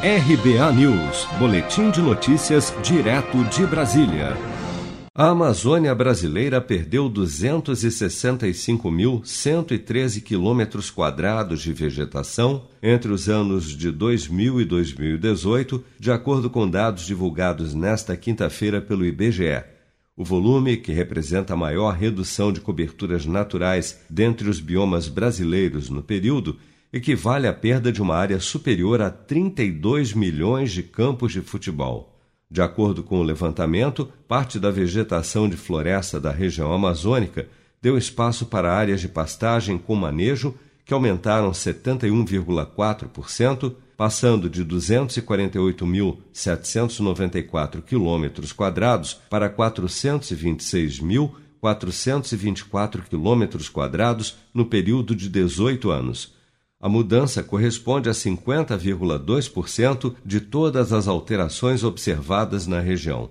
RBA News, Boletim de Notícias, direto de Brasília. A Amazônia brasileira perdeu 265.113 quilômetros quadrados de vegetação entre os anos de 2000 e 2018, de acordo com dados divulgados nesta quinta-feira pelo IBGE. O volume, que representa a maior redução de coberturas naturais dentre os biomas brasileiros no período, equivale à perda de uma área superior a 32 milhões de campos de futebol. De acordo com o levantamento, parte da vegetação de floresta da região amazônica deu espaço para áreas de pastagem com manejo que aumentaram 71,4%, passando de 248.794 quilômetros quadrados para 426.424 quilômetros quadrados no período de 18 anos a mudança corresponde a 50,2% de todas as alterações observadas na região.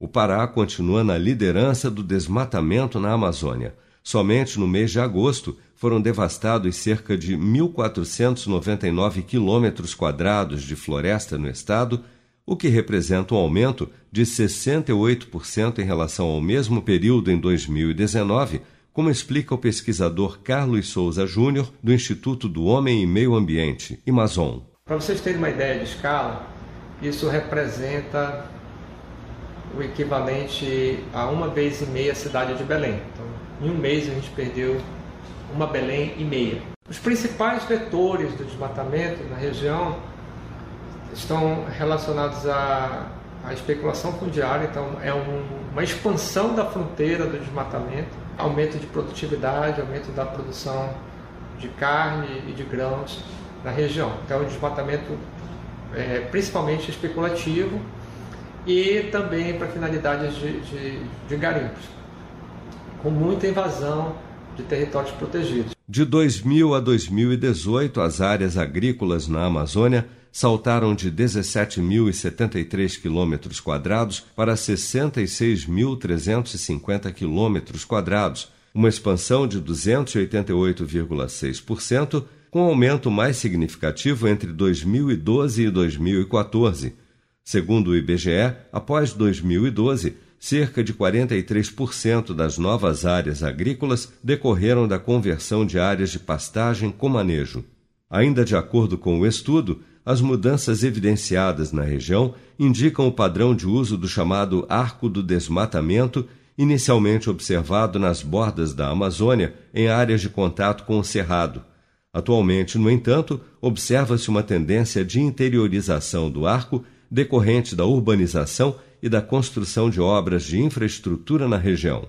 O Pará continua na liderança do desmatamento na Amazônia. Somente no mês de agosto foram devastados cerca de 1.499 quilômetros quadrados de floresta no estado, o que representa um aumento de 68% em relação ao mesmo período em 2019 como explica o pesquisador Carlos Souza Júnior, do Instituto do Homem e Meio Ambiente, Amazon. Para vocês terem uma ideia de escala, isso representa o equivalente a uma vez e meia a cidade de Belém. Então, em um mês a gente perdeu uma Belém e meia. Os principais vetores do desmatamento na região estão relacionados à, à especulação fundiária, então é um, uma expansão da fronteira do desmatamento aumento de produtividade, aumento da produção de carne e de grãos na região. Então, o desmatamento é, principalmente especulativo e também para finalidades de, de, de garimpos, com muita invasão de territórios protegidos. De 2000 a 2018, as áreas agrícolas na Amazônia saltaram de 17.073 quilômetros quadrados para 66.350 quilômetros quadrados, uma expansão de 288,6%, com aumento mais significativo entre 2012 e 2014. Segundo o IBGE, após 2012, cerca de 43% das novas áreas agrícolas decorreram da conversão de áreas de pastagem com manejo. Ainda de acordo com o estudo, as mudanças evidenciadas na região indicam o padrão de uso do chamado arco do desmatamento, inicialmente observado nas bordas da Amazônia, em áreas de contato com o cerrado. Atualmente, no entanto, observa-se uma tendência de interiorização do arco decorrente da urbanização e da construção de obras de infraestrutura na região.